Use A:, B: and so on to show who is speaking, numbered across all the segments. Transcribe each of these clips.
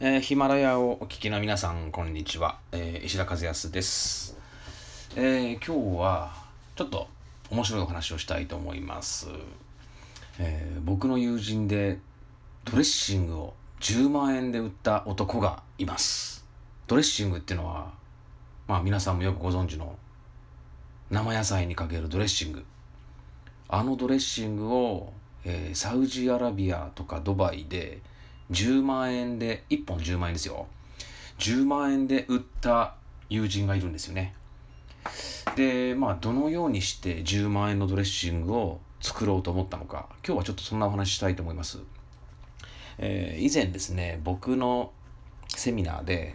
A: えーヒマラヤをお聞きの皆さん、こんにちは。えー石田和康です、えー今日は、ちょっと面白いお話をしたいと思います。えー僕の友人で、ドレッシングを10万円で売った男がいます。ドレッシングっていうのは、まあ皆さんもよくご存知の生野菜にかけるドレッシング。あのドレッシングを、えーサウジアラビアとかドバイで10万円で1本10万円ですよ。10万円で売った友人がいるんですよね。でまあどのようにして10万円のドレッシングを作ろうと思ったのか。今日はちょっとそんなお話したいと思います、えー以前ですね僕のセミナーで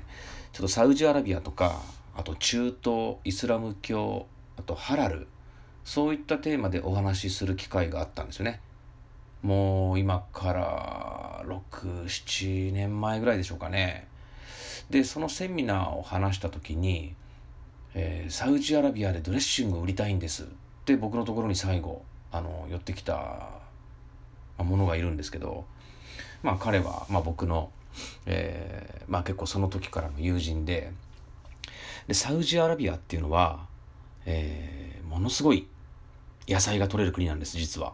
A: ちょっとサウジアラビアとかあと中東イスラム教あとハラルそういったテーマでお話しする機会があったんですよね。もう今から67年前ぐらいでしょうかねでそのセミナーを話した時に、えーサウジアラビアでドレッシングを売りたいんですって僕のところに最後あの寄ってきたまあものがいるんですけどまあ彼は、まあ、僕の、えーまあ、結構その時からの友人ででサウジアラビアっていうのは、えーものすごい野菜が取れる国なんです実は。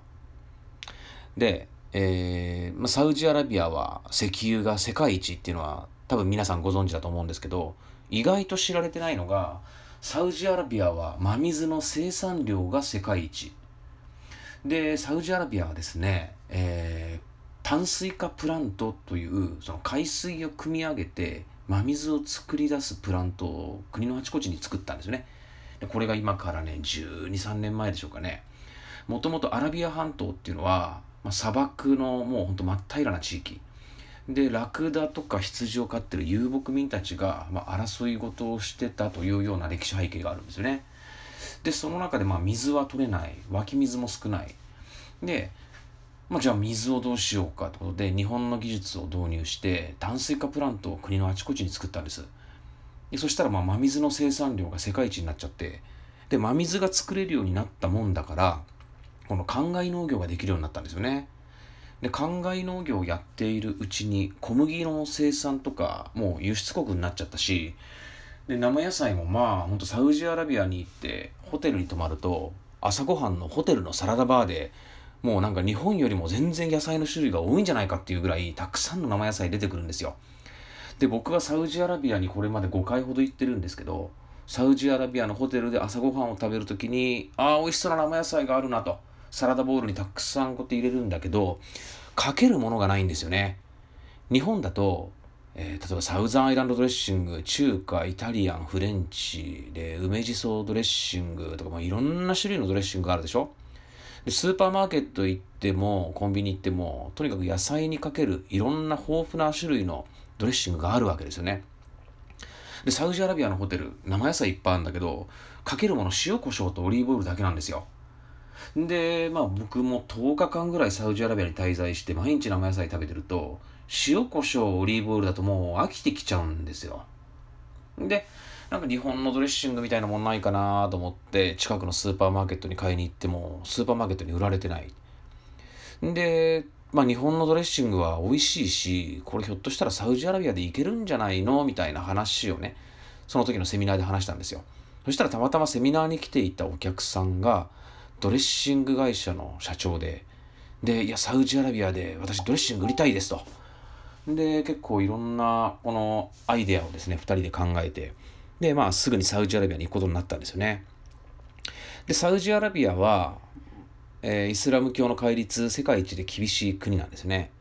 A: で、えーまあ、サウジアラビアは石油が世界一っていうのは多分皆さんご存知だと思うんですけど意外と知られてないのがサウジアラビアは真水の生産量が世界一。でサウジアラビアはですね、えー淡水化プラントというその海水を汲み上げて真水を作り出すプラントを国のあちこちに作ったんですよね。でこれが今からね1 2 3年前でしょうかね。もともとアラビア半島っていうのは、まあ、砂漠のもうほんと真っ平らな地域。でラクダとか羊を飼ってる遊牧民たちが、まあ、争い事をしてたというような歴史背景があるんですよね。でその中でまあ水は取れない。湧き水も少ない。で、まあ、じゃあ水をどうしようかということで日本の技術を導入して淡水化プラントを国のあちこちに作ったんです。でそしたらまあ真水の生産量が世界一になっちゃってで真水が作れるようになったもんだからこの灌漑農業ができるようになったんですよね。で灌漑農業をやっているうちに小麦の生産とかもう輸出国になっちゃったしで生野菜もまあほんとサウジアラビアに行ってホテルに泊まると朝ごはんのホテルのサラダバーでもうなんか日本よりも全然野菜の種類が多いんじゃないかっていうぐらいたくさんの生野菜出てくるんですよ。で僕はサウジアラビアにこれまで5回ほど行ってるんですけどサウジアラビアのホテルで朝ごはんを食べるときにああ美味しそうな生野菜があるなとサラダボウルにたくさんこうやって入れるんだけどかけるものがないんですよね。日本だと、えー例えばサウザンアイランドドレッシング中華イタリアンフレンチで梅じそドレッシングとか、まあ、いろんな種類のドレッシングがあるでしょ。でスーパーマーケット行ってもコンビニ行ってもとにかく野菜にかけるいろんな豊富な種類のドレッシングがあるわけですよね。でサウジアラビアのホテル生野菜いっぱいあるんだけどかけるもの塩コショウとオリーブオイルだけなんですよ。でまあ僕も10日間ぐらいサウジアラビアに滞在して毎日生野菜食べてると塩コショウオリーブオイルだともう飽きてきちゃうんですよ。でなんか日本のドレッシングみたいなもんないかなと思って近くのスーパーマーケットに買いに行ってもスーパーマーケットに売られてない。でまあ日本のドレッシングは美味しいしこれひょっとしたらサウジアラビアでいけるんじゃないのみたいな話をねその時のセミナーで話したんですよ。そしたらたまたまセミナーに来ていたお客さんがドレッシング会社の社長ででいやサウジアラビアで私ドレッシング売りたいですと。で結構いろんなこのアイデアをですね2人で考えてでまあすぐにサウジアラビアに行くことになったんですよね。でサウジアラビアは、えーイスラム教の戒律世界一で厳しい国なんですね。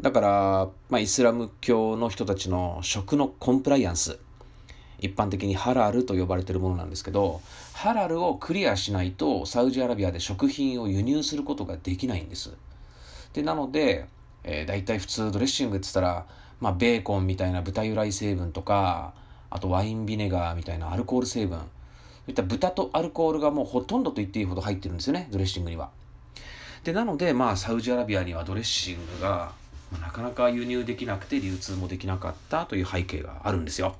A: だから、まあ、イスラム教の人たちの食のコンプライアンス一般的にハラルと呼ばれているものなんですけどハラルをクリアしないとサウジアラビアで食品を輸入することができないんです。でなので、えー、大体普通ドレッシングって言ったら、まあ、ベーコンみたいな豚由来成分とかあとワインビネガーみたいなアルコール成分。そういった豚とアルコールがもうほとんどと言っていいほど入ってるんですよねドレッシングには。でなのでまあサウジアラビアにはドレッシングがなかなか輸入できなくて流通もできなかったという背景があるんですよ。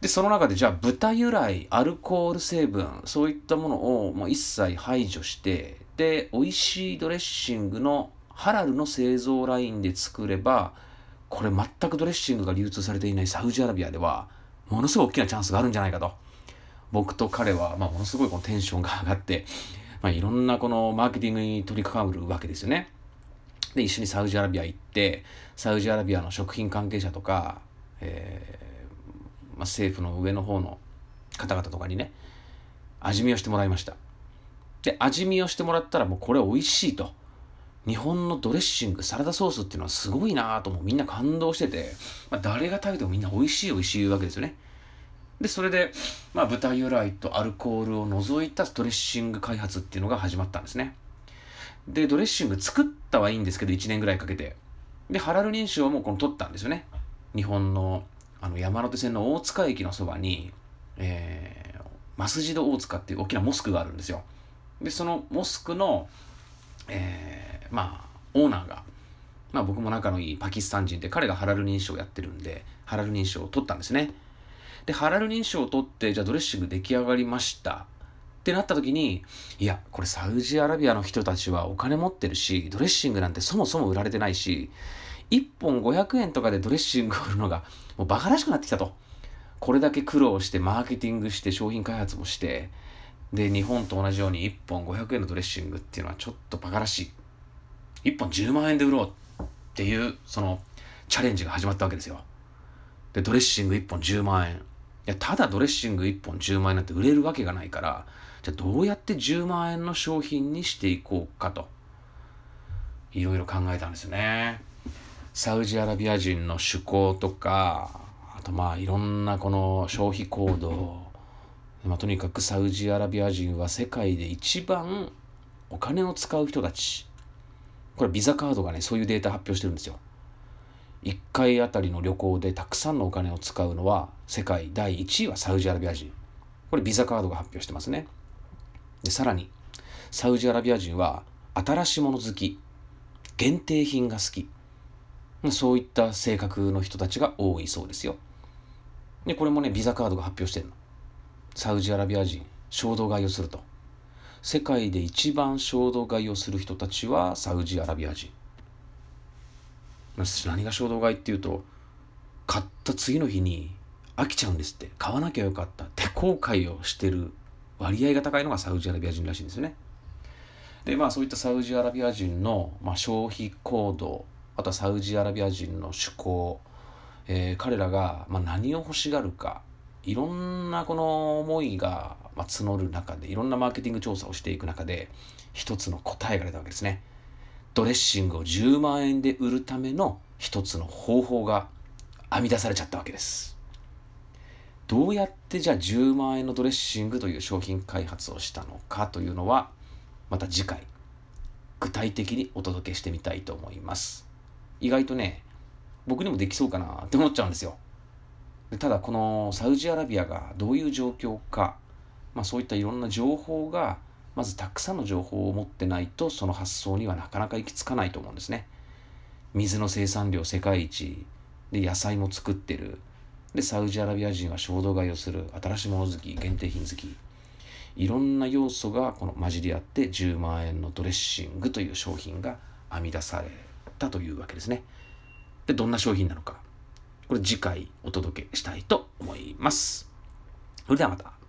A: でその中でじゃあ豚由来アルコール成分そういったものをもう一切排除してで美味しいドレッシングのハラルの製造ラインで作ればこれ全くドレッシングが流通されていないサウジアラビアではものすごい大きなチャンスがあるんじゃないかと。僕と彼は、まあ、ものすごいこのテンションが上がって、まあ、いろんなこのマーケティングに取り掛かるわけですよね。で一緒にサウジアラビア行ってサウジアラビアの食品関係者とか、えーまあ、政府の上の方の方々とかにね味見をしてもらいました。で味見をしてもらったらもうこれ美味しいと。日本のドレッシングサラダソースっていうのはすごいなともみんな感動してて、まあ、誰が食べてもみんな美味しい美味しい言うわけですよね。でそれで、まあ、豚由来とアルコールを除いたドレッシング開発っていうのが始まったんですね。でドレッシング作ったはいいんですけど1年ぐらいかけて。でハラル認証もこの取ったんですよね。日本のあの山手線の大塚駅のそばに、えー、マスジド大塚っていう大きなモスクがあるんですよでそのモスクの、えーまあ、オーナーが、まあ僕も仲のいいパキスタン人で、彼がハラル認証をやってるんで、ハラル認証を取ったんですね。で、ハラル認証を取って、じゃあドレッシング出来上がりました。ってなった時に、いや、これサウジアラビアの人たちはお金持ってるし、ドレッシングなんてそもそも売られてないし、1本500円とかでドレッシングを売るのがもうバカらしくなってきたと。これだけ苦労してマーケティングして商品開発もして、で、日本と同じように1本500円のドレッシングっていうのはちょっとバカらしい。1本10万円で売ろうっていうそのチャレンジが始まったわけですよでドレッシング1本10万円いやただドレッシング1本10万円なんて売れるわけがないからじゃあどうやって10万円の商品にしていこうかといろいろ考えたんですよねサウジアラビア人の趣向とかあとまあいろんなこの消費行動まあ、とにかくサウジアラビア人は世界で一番お金を使う人たちこれビザカードがね、そういうデータ発表してるんですよ。1回あたりの旅行でたくさんのお金を使うのは世界第1位はサウジアラビア人。これビザカードが発表してますね。で、さらに、サウジアラビア人は新しいもの好き、限定品が好き。そういった性格の人たちが多いそうですよ。で、これもね、ビザカードが発表してるの。サウジアラビア人、衝動買いをすると。世界で一番衝動買いをする人たちはサウジアラビア人何が衝動買いっていうと買った次の日に飽きちゃうんですって買わなきゃよかったって後悔をしてる割合が高いのがサウジアラビア人らしいんですよねでまあそういったサウジアラビア人の、まあ、消費行動あとはサウジアラビア人の趣向、えー、彼らが、まあ、何を欲しがるか。いろんなこの思いがまあ、募る中でいろんなマーケティング調査をしていく中で一つの答えが出たわけですね。ドレッシングを10万円で売るための一つの方法が編み出されちゃったわけです。どうやってじゃあ10万円のドレッシングという商品開発をしたのかというのはまた次回具体的にお届けしてみたいと思います。意外とね僕にもできそうかなって思っちゃうんですよ。でただこのサウジアラビアがどういう状況かまあ、そういったいろんな情報がまずたくさんの情報を持ってないとその発想にはなかなか行き着かないと思うんですね。水の生産量世界一で野菜も作ってる。でサウジアラビア人は衝動買いをする。新しいもの好き限定品好き。いろんな要素がこの混じり合って10万円のドレッシングという商品が編み出されたというわけですね。でどんな商品なのかこれ次回お届けしたいと思います。それではまた。